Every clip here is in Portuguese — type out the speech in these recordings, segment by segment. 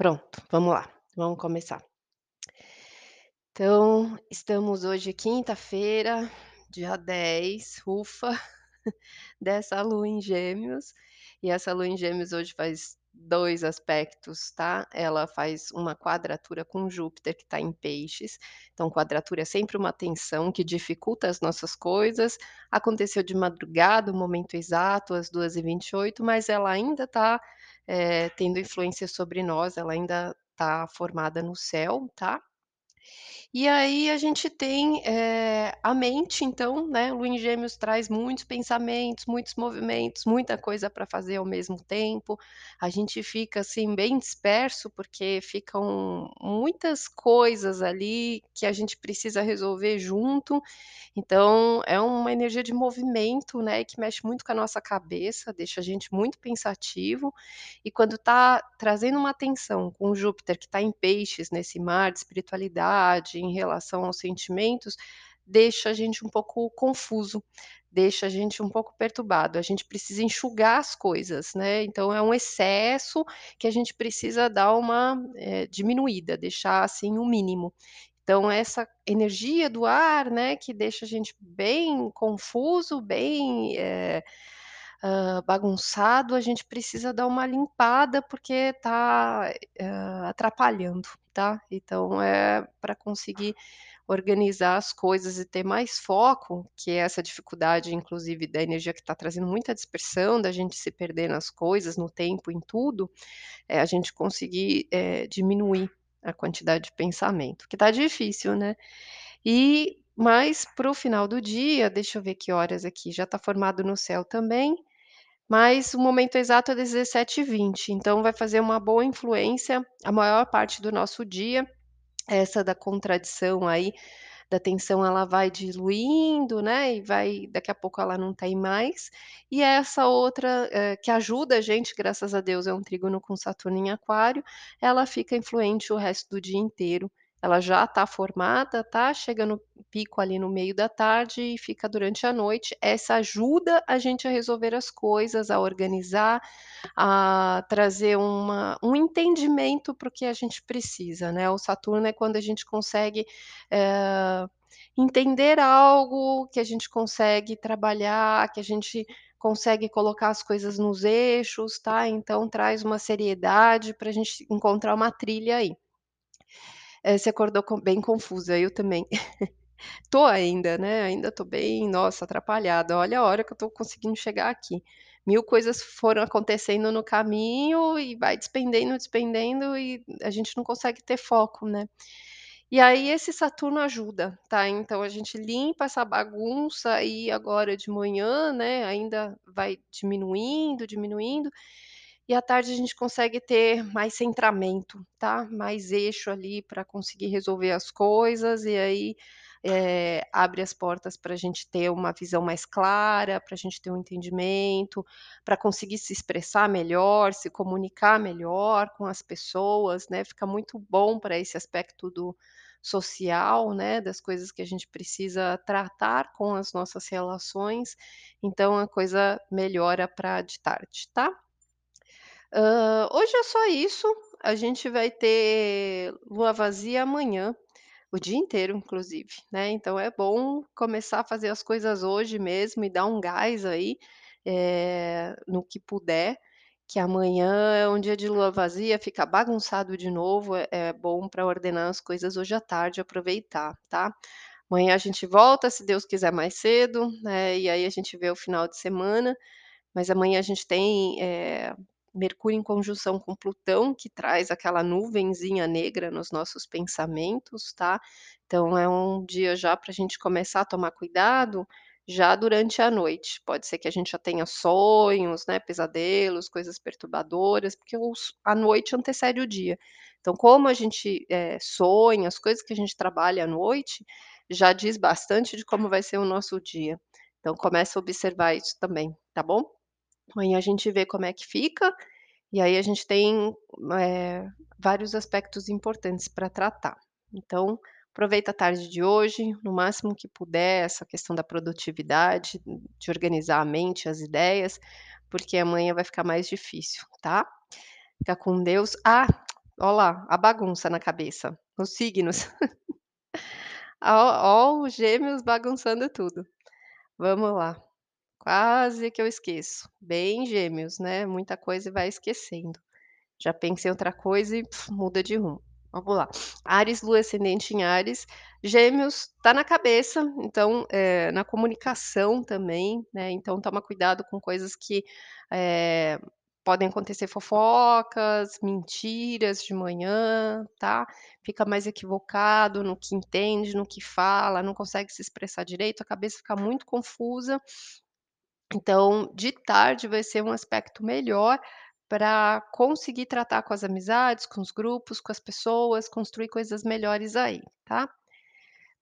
Pronto, vamos lá, vamos começar. Então, estamos hoje quinta-feira, dia 10, ufa, dessa lua em Gêmeos, e essa lua em Gêmeos hoje faz 2 aspectos, tá, ela faz uma quadratura com Júpiter que está em Peixes, então quadratura é sempre uma tensão que dificulta as nossas coisas, aconteceu de madrugada, o momento exato, às 2h28, mas ela ainda está, eh, tendo influência sobre nós, ela ainda está formada no céu, tá. E aí a gente tem, eh, a mente então, né, lua em Gêmeos traz muitos pensamentos, muitos movimentos, muita coisa para fazer ao mesmo tempo, a gente fica, assim, bem disperso, porque ficam muitas coisas ali que a gente precisa resolver junto, então é uma energia de movimento, né, que mexe muito com a nossa cabeça, deixa a gente muito pensativo, e quando está trazendo uma tensão com Júpiter que está em Peixes, nesse mar de espiritualidade, em relação aos sentimentos, deixa a gente um pouco confuso, deixa a gente um pouco perturbado, a gente precisa enxugar as coisas, né, então é um excesso que a gente precisa dar uma, eh, diminuída, deixar, assim, o mínimo. Então essa energia do ar, né, que deixa a gente bem confuso, bem, eh, hã, bagunçado, a gente precisa dar uma limpada, porque está, hã, atrapalhando, tá. Então é para conseguir organizar as coisas e ter mais foco, que é essa dificuldade inclusive da energia que está trazendo muita dispersão, da gente se perder nas coisas, no tempo, em tudo, é a gente conseguir, eh, diminuir a quantidade de pensamento, que está difícil, né. E mas para o final do dia, deixa eu ver que horas aqui, já está formado no céu também, mas o momento exato é 17h20, então vai fazer uma boa influência, a maior parte do nosso dia, essa da contradição aí, da tensão ela vai diluindo, né, e vai daqui a pouco ela não tem mais, e essa outra, eh, que ajuda a gente, graças a Deus, é um trígono com Saturno em aquário, ela fica influente o resto do dia inteiro, ela já está formada, tá, chega no pico ali no meio da tarde e fica durante a noite, essa ajuda a gente a resolver as coisas, a organizar, a trazer uma um entendimento para o que a gente precisa, né, o Saturno é quando a gente consegue, eh, entender algo, que a gente consegue trabalhar, que a gente consegue colocar as coisas nos eixos, tá, então traz uma seriedade para gente encontrar uma trilha aí. Eh, você acordou com bem confusa, eu também. Tô ainda, né, ainda estou bem, nossa, atrapalhada, olha a hora que eu estou conseguindo chegar aqui. 1000 coisas foram acontecendo no caminho e vai despendendo, despendendo e a gente não consegue ter foco, né. E aí esse Saturno ajuda, tá, então a gente limpa essa bagunça aí agora de manhã, né, ainda vai diminuindo, diminuindo, e à tarde a gente consegue ter mais centramento, tá, mais eixo ali para conseguir resolver as coisas e aí, eh, abre as portas para gente ter uma visão mais clara, para gente ter um entendimento, para conseguir se expressar melhor, se comunicar melhor com as pessoas, né, fica muito bom para esse aspecto do social, né, das coisas que a gente precisa tratar com as nossas relações, então a coisa melhora para de tarde, tá. Hoje é só isso, a gente vai ter lua vazia amanhã, o dia inteiro inclusive, né, então é bom começar a fazer as coisas hoje mesmo e dar um gás aí, eh, no que puder, que amanhã é um dia de lua vazia, fica bagunçado de novo, é é bom para ordenar as coisas hoje à tarde, aproveitar, tá. Amanhã a gente volta, se Deus quiser mais cedo, né, e aí a gente vê o final de semana, mas amanhã a gente tem, eh, Mercúrio em conjunção com Plutão, que traz aquela nuvenzinha negra nos nossos pensamentos, tá. Então é um dia já para gente começar a tomar cuidado, já durante a noite, pode ser que a gente já tenha sonhos, né, pesadelos, coisas perturbadoras, porque os a noite antecede o dia. Então como a gente, eh, sonha, as coisas que a gente trabalha à noite, já diz bastante de como vai ser o nosso dia. Então começa a observar isso também, tá bom. Amanhã a gente vê como é que fica, e aí a gente tem, eh, vários aspectos importantes para tratar. Então, aproveita a tarde de hoje, no máximo que puder, essa questão da produtividade, de organizar a mente, as ideias, porque amanhã vai ficar mais difícil, tá. Fica com Deus. Ah, Ó lá, a bagunça na cabeça, os signos. Ó os gêmeos bagunçando tudo. Vamos lá, quase que eu esqueço, bem gêmeos, né, muita coisa e vai esquecendo. Já pensa em outra coisa e muda de rumo. Vamos lá, Áries, lua ascendente em Áries, gêmeos tá na cabeça, então, eh, na comunicação também, né, então toma cuidado com coisas que, eh, podem acontecer fofocas, mentiras de manhã, tá. Fica mais equivocado no que entende, no que fala, não consegue se expressar direito, a cabeça fica muito confusa. Então, de tarde vai ser um aspecto melhor pra conseguir tratar com as amizades, com os grupos, com as pessoas, construir coisas melhores aí, tá.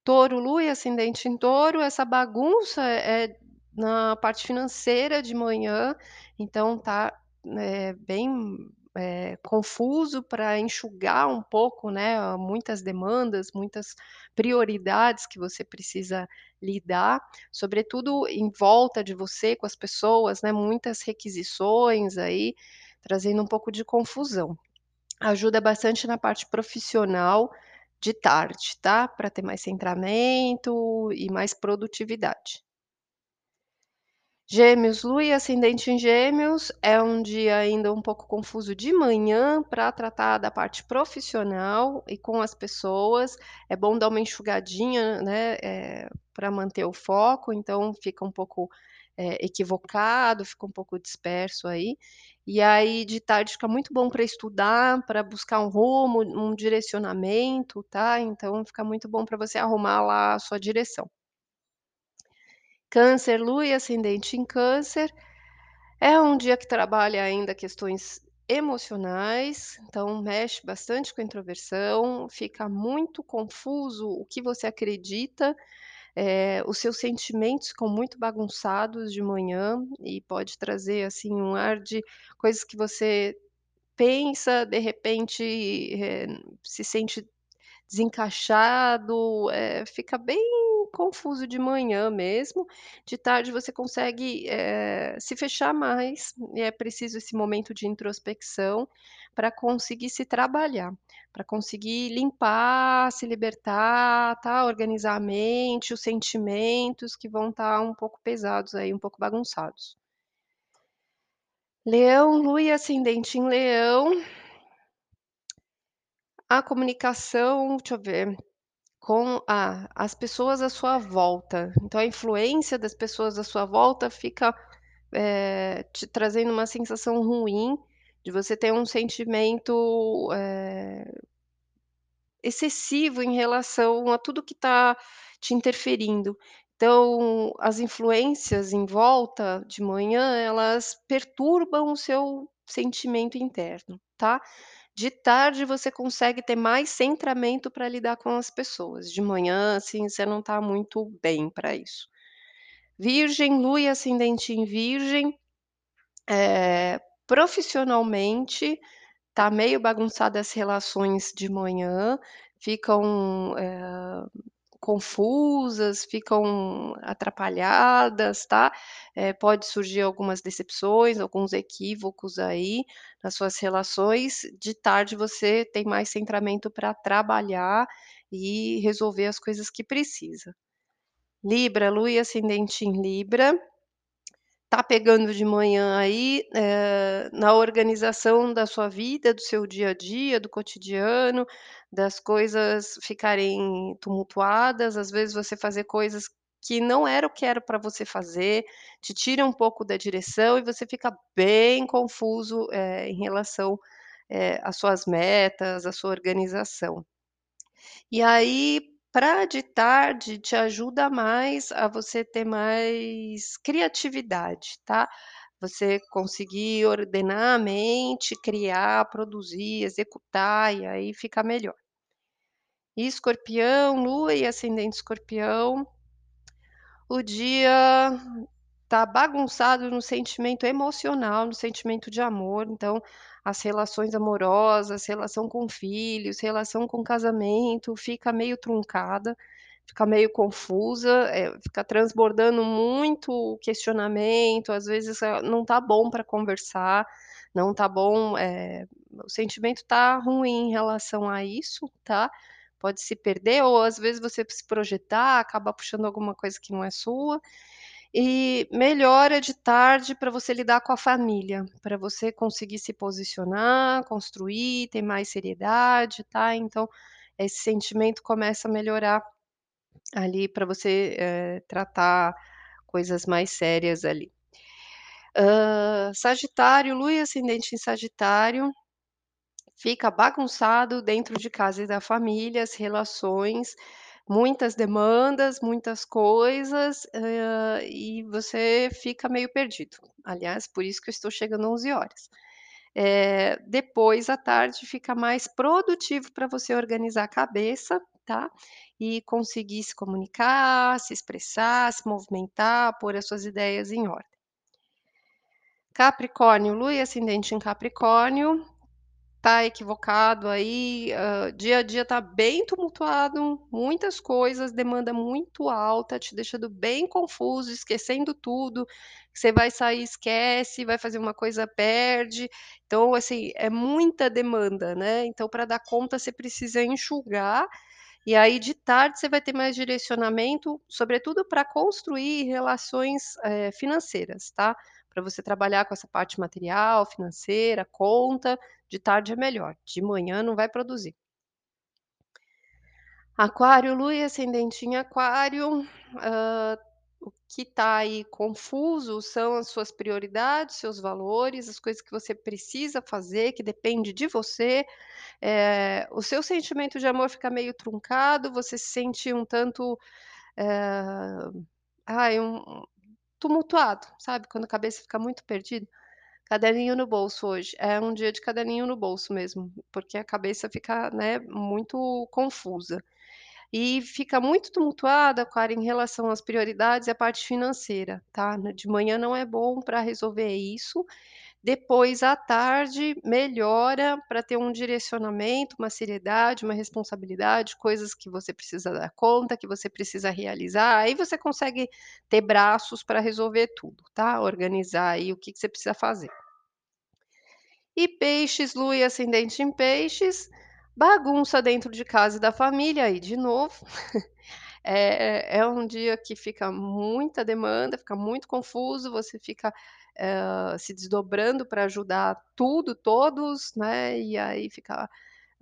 Touro, lua e ascendente em Touro, essa bagunça é na parte financeira de manhã, então tá, eh, bem, eh, confuso pra enxugar um pouco, né, muitas demandas, muitas prioridades que você precisa lidar, sobretudo em volta de você, com as pessoas, né, muitas requisições aí, trazendo um pouco de confusão. Ajuda bastante na parte profissional de tarde, tá, pra ter mais centramento e mais produtividade. Gêmeos, lua e ascendente em Gêmeos, é um dia ainda um pouco confuso de manhã pra tratar da parte profissional e com as pessoas, é bom dar uma enxugadinha, né, eh, pra manter o foco, então fica um pouco, eh, equivocado, fica um pouco disperso aí. E aí de tarde fica muito bom pra estudar, pra buscar um rumo, um direcionamento, tá, então fica muito bom pra você arrumar lá a sua direção. Câncer, lua e ascendente em Câncer, é um dia que trabalha ainda questões emocionais, então mexe bastante com a introversão, fica muito confuso o que você acredita, eh, os seus sentimentos ficam muito bagunçados de manhã e pode trazer, assim, um ar de coisas que você pensa, de repente, eh, se sente desencaixado, eh, fica bem confuso de manhã mesmo, de tarde você consegue, eh, se fechar mais, e é preciso esse momento de introspecção pra conseguir se trabalhar, pra conseguir limpar, se libertar, tá, organizar a mente, os sentimentos que vão estar um pouco pesados aí, um pouco bagunçados. Leão, lua e ascendente em Leão a comunicação, deixa eu ver, com a as pessoas à sua volta, então a influência das pessoas à sua volta fica, eh, te trazendo uma sensação ruim, de você ter um sentimento, eh excessivo em relação a tudo que tá te interferindo. Então, as influências em volta de manhã, elas perturbam o seu sentimento interno, tá. De tarde você consegue ter mais centramento pra lidar com as pessoas, de manhã, assim, você não tá muito bem pra isso. Virgem, lua e ascendente em Virgem, eh, profissionalmente, tá meio bagunçada as relações de manhã, ficam, eh, confusas, ficam atrapalhadas, tá. Eh, pode surgir algumas decepções, alguns equívocos aí, nas suas relações, de tarde você tem mais centramento pra trabalhar e resolver as coisas que precisa. Libra, lua e ascendente em Libra, tá pegando de manhã aí, eh, na organização da sua vida, do seu dia a dia, do cotidiano, das coisas ficarem tumultuadas, às vezes você fazer coisas que não era o que era pra você fazer, te tira um pouco da direção e você fica bem confuso, eh, em relação, eh, às suas metas, à sua organização. E aí, pra de tarde, te ajuda mais a você ter mais criatividade, tá. Você conseguir ordenar a mente, criar, produzir, executar, e aí fica melhor. Escorpião, lua e ascendente Escorpião o dia tá bagunçado no sentimento emocional, no sentimento de amor, então as relações amorosas, relação com filhos, relação com casamento, fica meio truncada, fica meio confusa, eh, fica transbordando muito questionamento, às vezes, ah, não tá bom pra conversar, não tá bom, eh, o sentimento tá ruim em relação a isso, tá, pode se perder ou às vezes você se projetar, acaba puxando alguma coisa que não é sua, e melhora de tarde pra você lidar com a família, pra você conseguir se posicionar, construir, ter mais seriedade, tá, então, esse sentimento começa a melhorar, ali, pra você, eh, tratar coisas mais sérias ali. Hã, Sagitário, Lua e ascendente em Sagitário, fica bagunçado dentro de casa e da família, as relações, muitas demandas, muitas coisas, hã, e você fica meio perdido. Aliás, por isso que eu estou chegando 11h. Eh, depois à tarde fica mais produtivo pra você organizar a cabeça, tá, e conseguir se comunicar, se expressar, se movimentar, pôr as suas ideias em ordem. Capricórnio, Lua e ascendente em Capricórnio, tá equivocado aí, hã, dia a dia tá bem tumultuado, muitas coisas, demanda muito alta, te deixando bem confuso, esquecendo tudo, você vai sair, esquece, vai fazer uma coisa, perde. Então, assim, é muita demanda, né, então pra dar conta você precisa enxugar, e aí de tarde você vai ter mais direcionamento, sobretudo pra construir relações, eh, financeiras, tá, pra você trabalhar com essa parte material, financeira, conta, de tarde é melhor, de manhã não vai produzir. Aquário, Lua e ascendente em Aquário, hã, o que tá aí confuso são as suas prioridades, seus valores, as coisas que você precisa fazer, que depende de você, eh, o seu sentimento de amor fica meio truncado, você se sente um tanto, eh, ai, um tumultuado, sabe, quando a cabeça fica muito perdida? Caderninho no bolso hoje, é um dia de caderninho no bolso mesmo, porque a cabeça fica, né, muito confusa. E fica muito tumultuada, Aquário, em relação às prioridades e à parte financeira, tá, de manhã não é bom pra resolver isso, depois à tarde melhora pra ter um direcionamento, uma seriedade, uma responsabilidade, coisas que você precisa dar conta, que você precisa realizar, aí você consegue ter braços pra resolver tudo, tá, organizar aí o que que você precisa fazer. E Peixes, Lua e ascendente em Peixes, bagunça dentro de casa e da família. Aí de novo, é é um dia que fica muita demanda, fica muito confuso, você fica, hã, se desdobrando pra ajudar tudo, todos, né, e aí fica,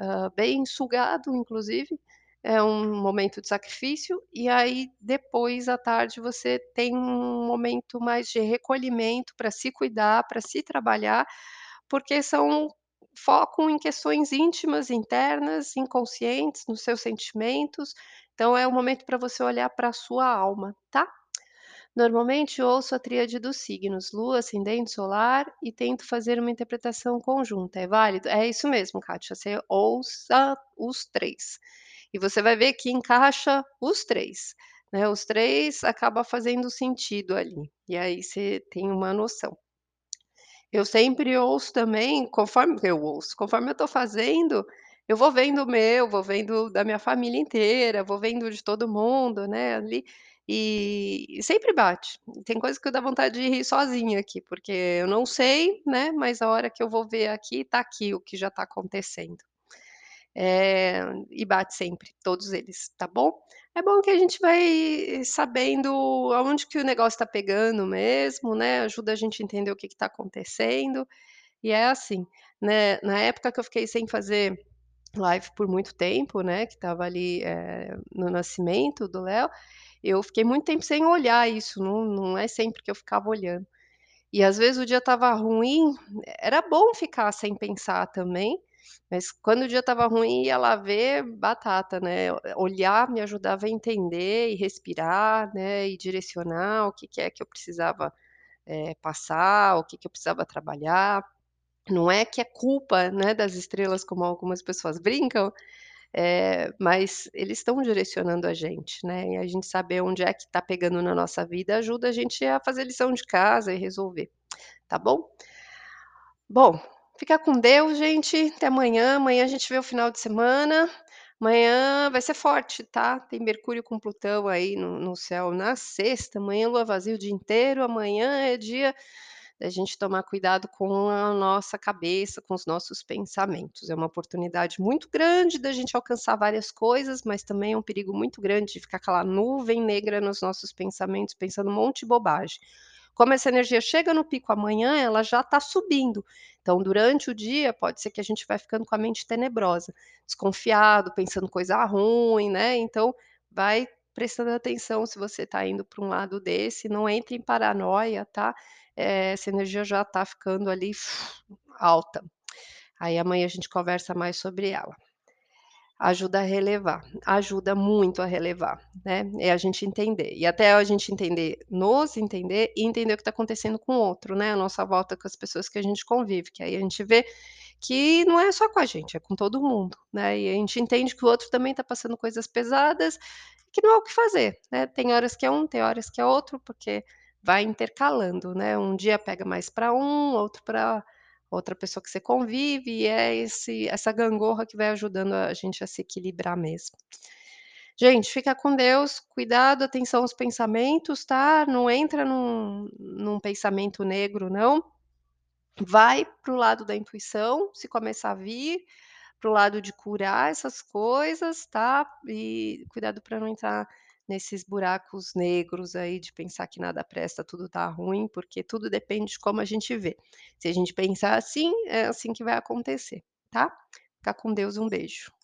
hã, bem sugado inclusive, é um momento de sacrifício, e aí depois à tarde você tem um momento mais de recolhimento pra se cuidar, pra se trabalhar, porque são foco em questões íntimas, internas, inconscientes, nos seus sentimentos, então é o momento pra você olhar pra sua alma, tá. Normalmente ouço a tríade dos signos, Lua, ascendente, solar e tento fazer uma interpretação conjunta, é válido? É isso mesmo, Kátia, você ouça os 3, e você vai ver que encaixa os 3, né, os 3 acaba fazendo sentido ali, e aí você tem uma noção. Eu sempre ouço também, conforme eu ouço, conforme eu tô fazendo, eu vou vendo o meu, vou vendo da minha família inteira, vou vendo de todo mundo, né, ali, e sempre bate. Tem coisa que dá vontade de rir sozinha aqui, porque eu não sei, né, mas a hora que eu vou ver aqui, tá aqui o que já tá acontecendo. Eh, e bate sempre, todos eles, tá bom? É bom que a gente vai sabendo aonde que o negócio tá pegando mesmo, né, ajuda a gente entender o que que tá acontecendo, e é assim, né, na época que eu fiquei sem fazer live por muito tempo, né, que estava ali, eh, no nascimento do Léo, eu fiquei muito tempo sem olhar isso, não não é sempre que eu ficava olhando. E às vezes o dia estava ruim, era bom ficar sem pensar também, mas quando o dia estava ruim ia lá ver, batata, né, olhar me ajudava a entender e respirar, né, e direcionar o que que é que eu precisava, eh, passar, o que que eu precisava trabalhar. Não é que é culpa, né, das estrelas como algumas pessoas brincam, eh, mas eles estão direcionando a gente, né, e a gente saber onde é que tá pegando na nossa vida ajuda a gente a fazer lição de casa e resolver, tá bom? Bom, fica com Deus gente, até amanhã, amanhã a gente vê o final de semana, amanhã vai ser forte, tá, tem Mercúrio com Plutão aí no no céu na sexta, amanhã lua vazia o dia inteiro, amanhã é dia da gente tomar cuidado com a nossa cabeça, com os nossos pensamentos. É uma oportunidade muito grande da gente alcançar várias coisas, mas também é um perigo muito grande de ficar aquela nuvem negra nos nossos pensamentos, pensando um monte de bobagem. Como essa energia chega no pico amanhã, ela já está subindo. Então, durante o dia, pode ser que a gente vai ficando com a mente tenebrosa, desconfiado, pensando coisa ruim, né. Então, vai prestando atenção se você está indo para um lado desse, não entre em paranoia, tá. Eh, essa energia já está ficando ali alta. Aí amanhã a gente conversa mais sobre ela. Ajuda a relevar, ajuda muito a relevar, né, é a gente entender. E até a gente entender, nos entender e entender o que está acontecendo com o outro, né, a nossa volta com as pessoas que a gente convive, que aí a gente vê que não é só com a gente, é com todo mundo, né, e a gente entende que o outro também está passando coisas pesadas, que não há o que fazer, né. Tem horas que é um, tem horas que é outro, porque vai intercalando, né, um dia pega mais para um, outro para outra pessoa que você convive, e é esse essa gangorra que vai ajudando a gente a se equilibrar mesmo. Gente, fica com Deus, cuidado, atenção aos pensamentos, tá. Não entra num num pensamento negro não. Vai para o lado da intuição, se começar a vir, para o lado de curar essas coisas, tá. E cuidado para não entrar nesses buracos negros aí de pensar que nada presta, tudo está ruim, porque tudo depende de como a gente vê. Se a gente pensar assim, é assim que vai acontecer, tá. Fica com Deus, um beijo.